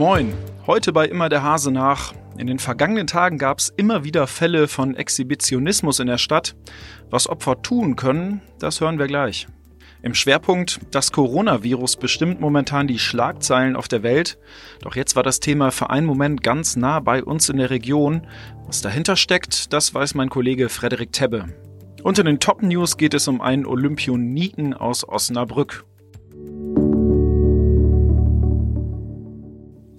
Moin, heute bei Immer der Hase nach. In den vergangenen Tagen gab es immer wieder Fälle von Exhibitionismus in der Stadt. Was Opfer tun können, das hören wir gleich. Im Schwerpunkt, das Coronavirus bestimmt momentan die Schlagzeilen auf der Welt. Doch jetzt war das Thema für einen Moment ganz nah bei uns in der Region. Was dahinter steckt, das weiß mein Kollege Frederik Tebbe. In den Top News geht es um einen Olympioniken aus Osnabrück.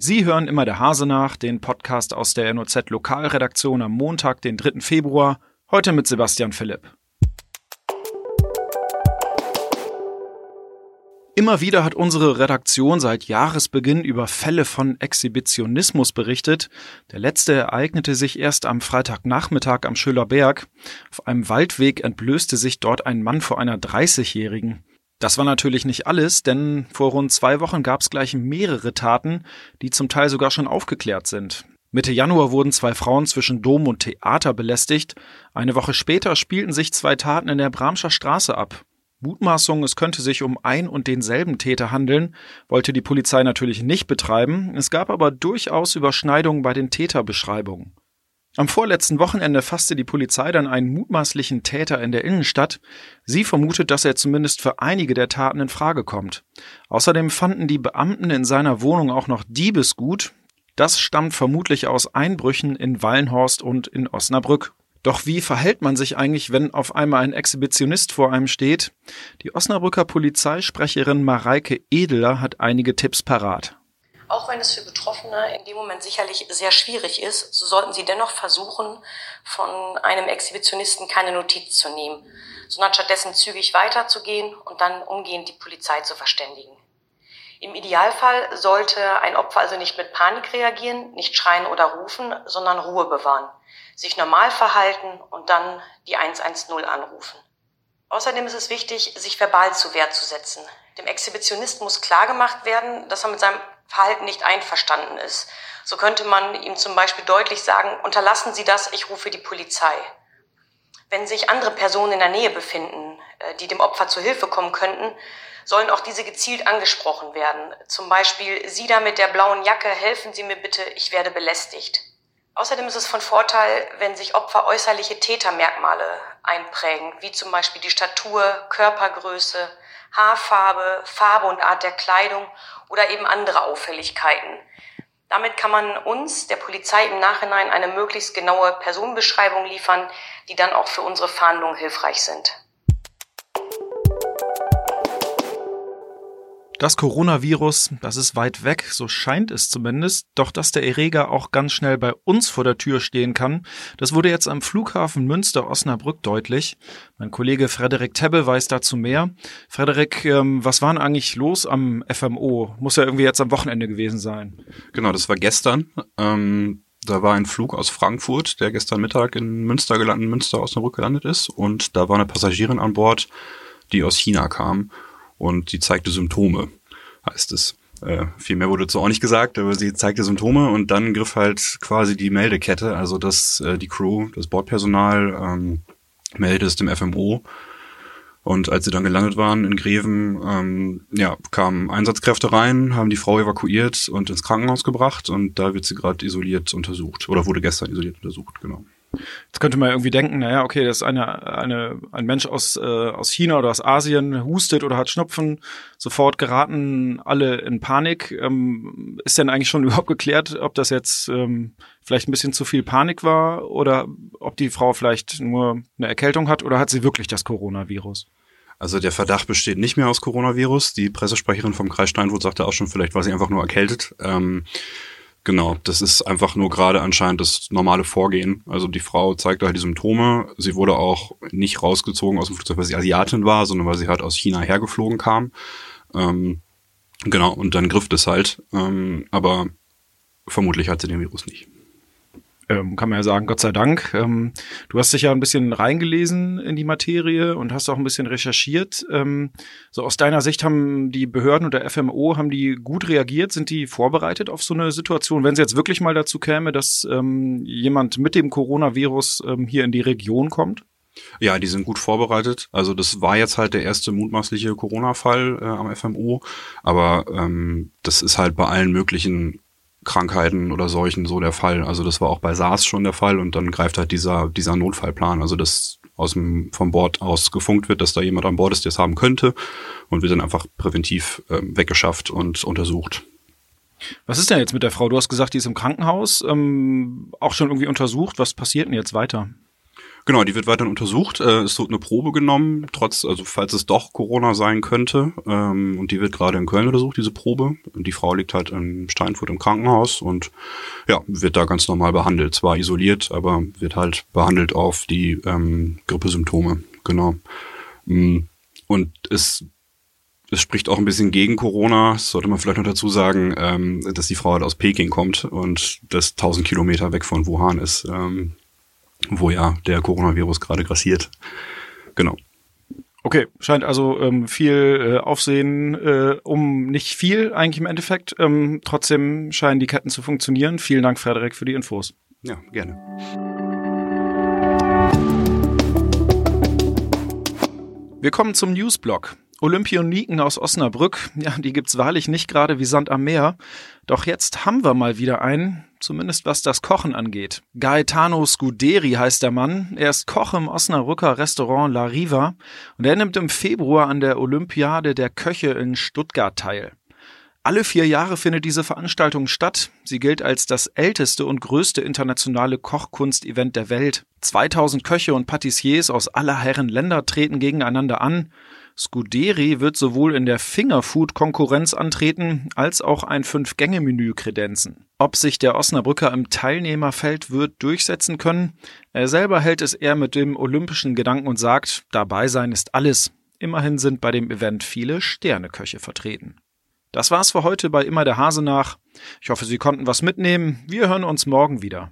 Sie hören immer der Hase nach, den Podcast aus der NOZ Lokalredaktion am Montag, den 3. Februar, heute mit Sebastian Philipp. Immer wieder hat unsere Redaktion seit Jahresbeginn über Fälle von Exhibitionismus berichtet. Der letzte ereignete sich erst am Freitagnachmittag am Schölerberg. Auf einem Waldweg entblößte sich dort ein Mann vor einer 30-Jährigen. Das war natürlich nicht alles, denn vor rund zwei Wochen gab es gleich mehrere Taten, die zum Teil sogar schon aufgeklärt sind. Mitte Januar wurden zwei Frauen zwischen Dom und Theater belästigt. Eine Woche später spielten sich zwei Taten in der Bramscher Straße ab. Mutmaßung, es könnte sich um ein und denselben Täter handeln, wollte die Polizei natürlich nicht betreiben. Es gab aber durchaus Überschneidungen bei den Täterbeschreibungen. Am vorletzten Wochenende fasste die Polizei dann einen mutmaßlichen Täter in der Innenstadt. Sie vermutet, dass er zumindest für einige der Taten in Frage kommt. Außerdem fanden die Beamten in seiner Wohnung auch noch Diebesgut. Das stammt vermutlich aus Einbrüchen in Wallenhorst und in Osnabrück. Doch wie verhält man sich eigentlich, wenn auf einmal ein Exhibitionist vor einem steht? Die Osnabrücker Polizeisprecherin Mareike Edler hat einige Tipps parat. Auch wenn es für Betroffene in dem Moment sicherlich sehr schwierig ist, so sollten sie dennoch versuchen, von einem Exhibitionisten keine Notiz zu nehmen, sondern stattdessen zügig weiterzugehen und dann umgehend die Polizei zu verständigen. Im Idealfall sollte ein Opfer also nicht mit Panik reagieren, nicht schreien oder rufen, sondern Ruhe bewahren, sich normal verhalten und dann die 110 anrufen. Außerdem ist es wichtig, sich verbal zu Wehr zu setzen. Dem Exhibitionist muss klargemacht werden, dass er mit seinem Verhalten nicht einverstanden ist. So könnte man ihm zum Beispiel deutlich sagen, unterlassen Sie das, ich rufe die Polizei. Wenn sich andere Personen in der Nähe befinden, äh, die dem Opfer zu Hilfe kommen könnten, sollen auch diese gezielt angesprochen werden. Zum Beispiel, Sie da mit der blauen Jacke, helfen Sie mir bitte, ich werde belästigt. Außerdem ist es von Vorteil, wenn sich Opfer äußerliche Tätermerkmale einprägen, wie zum Beispiel die Statur, Körpergröße, Haarfarbe, Farbe und Art der Kleidung oder eben andere Auffälligkeiten. Damit kann man uns, der Polizei, im Nachhinein eine möglichst genaue Personenbeschreibung liefern, die dann auch für unsere Fahndung hilfreich sind. Das Coronavirus, das ist weit weg, so scheint es zumindest, doch dass der Erreger auch ganz schnell bei uns vor der Tür stehen kann, das wurde jetzt am Flughafen Münster-Osnabrück deutlich. Mein Kollege Frederik Tebbe weiß dazu mehr. Frederik, ähm, was war denn eigentlich los am FMO? Muss ja irgendwie jetzt am Wochenende gewesen sein. Genau, das war gestern. Ähm da war ein Flug aus Frankfurt, der gestern Mittag in Münster gelandet, Münster Osnabrück gelandet ist. Und da war eine Passagierin an Bord, die aus China kam und die zeigte Symptome, heißt es. Äh, viel mehr wurde dazu auch nicht gesagt, aber sie zeigte Symptome und dann griff halt quasi die Meldekette, also dass äh, die Crew, das Bordpersonal ähm, meldet es dem FMO. Und als sie dann gelandet waren in Greven, ähm, ja, kamen Einsatzkräfte rein, haben die Frau evakuiert und ins Krankenhaus gebracht und da wird sie gerade isoliert untersucht oder wurde gestern isoliert untersucht, genau. Jetzt könnte man irgendwie denken, naja, okay, das ist eine, eine, ein Mensch aus, äh, aus China oder aus Asien, hustet oder hat Schnupfen, sofort geraten alle in Panik. Ähm, ist denn eigentlich schon überhaupt geklärt, ob das jetzt ähm, vielleicht ein bisschen zu viel Panik war oder ob die Frau vielleicht nur eine Erkältung hat oder hat sie wirklich das Coronavirus? Also der Verdacht besteht nicht mehr aus Coronavirus. Die Pressesprecherin vom Kreis Steinfurt sagte auch schon, vielleicht war sie einfach nur erkältet. Ähm, Genau, das ist einfach nur gerade anscheinend das normale Vorgehen. Also die Frau zeigte halt die Symptome. Sie wurde auch nicht rausgezogen aus dem Flugzeug, weil sie Asiatin war, sondern weil sie halt aus China hergeflogen kam. Ähm, genau, und dann griff das halt. Ähm, aber vermutlich hat sie den Virus nicht ähm, kann man ja sagen, Gott sei Dank. Ähm, du hast dich ja ein bisschen reingelesen in die Materie und hast auch ein bisschen recherchiert. Ähm, so aus deiner Sicht haben die Behörden und der FMO, haben die gut reagiert? Sind die vorbereitet auf so eine Situation, wenn es jetzt wirklich mal dazu käme, dass ähm, jemand mit dem Coronavirus ähm, hier in die Region kommt? Ja, die sind gut vorbereitet. Also das war jetzt halt der erste mutmaßliche Corona-Fall äh, am FMO, aber ähm, das ist halt bei allen möglichen Krankheiten oder Seuchen so der Fall. Also das war auch bei SARS schon der Fall und dann greift halt dieser, dieser Notfallplan. Also das aus dem, vom Bord aus gefunkt wird, dass da jemand an Bord ist, der es haben könnte und wird dann einfach präventiv ähm, weggeschafft und untersucht. Was ist denn jetzt mit der Frau? Du hast gesagt, die ist im Krankenhaus, ähm, auch schon irgendwie untersucht. Was passiert denn jetzt weiter? Genau, die wird weiterhin untersucht. Äh, es wird eine Probe genommen, trotz, also falls es doch Corona sein könnte. Ähm, und die wird gerade in Köln untersucht, diese Probe. Und die Frau liegt halt in Steinfurt im Krankenhaus und ja, wird da ganz normal behandelt. Zwar isoliert, aber wird halt behandelt auf die ähm, Grippesymptome. Genau. Mm, und es es spricht auch ein bisschen gegen Corona. Das sollte man vielleicht noch dazu sagen, ähm, dass die Frau halt aus Peking kommt und das 1000 Kilometer weg von Wuhan ist. Ähm, wo ja der Coronavirus gerade grassiert. Genau. Okay, scheint also ähm, viel äh, Aufsehen äh, um nicht viel eigentlich im Endeffekt. Ähm, trotzdem scheinen die Ketten zu funktionieren. Vielen Dank, Frederik, für die Infos. Ja, gerne. Wir kommen zum Newsblock. Olympioniken aus Osnabrück, ja, die gibt's wahrlich nicht gerade wie Sand am Meer. Doch jetzt haben wir mal wieder einen, zumindest was das Kochen angeht. Gaetano Scuderi heißt der Mann. Er ist Koch im Osnabrücker Restaurant La Riva und er nimmt im Februar an der Olympiade der Köche in Stuttgart teil. Alle vier Jahre findet diese Veranstaltung statt. Sie gilt als das älteste und größte internationale Kochkunstevent der Welt. 2000 Köche und Patissiers aus aller Herren Länder treten gegeneinander an. Scuderi wird sowohl in der Fingerfood-Konkurrenz antreten, als auch ein Fünf-Gänge-Menü kredenzen. Ob sich der Osnabrücker im Teilnehmerfeld wird durchsetzen können? Er selber hält es eher mit dem olympischen Gedanken und sagt, dabei sein ist alles. Immerhin sind bei dem Event viele Sterneköche vertreten. Das war's für heute bei Immer der Hase nach. Ich hoffe, Sie konnten was mitnehmen. Wir hören uns morgen wieder.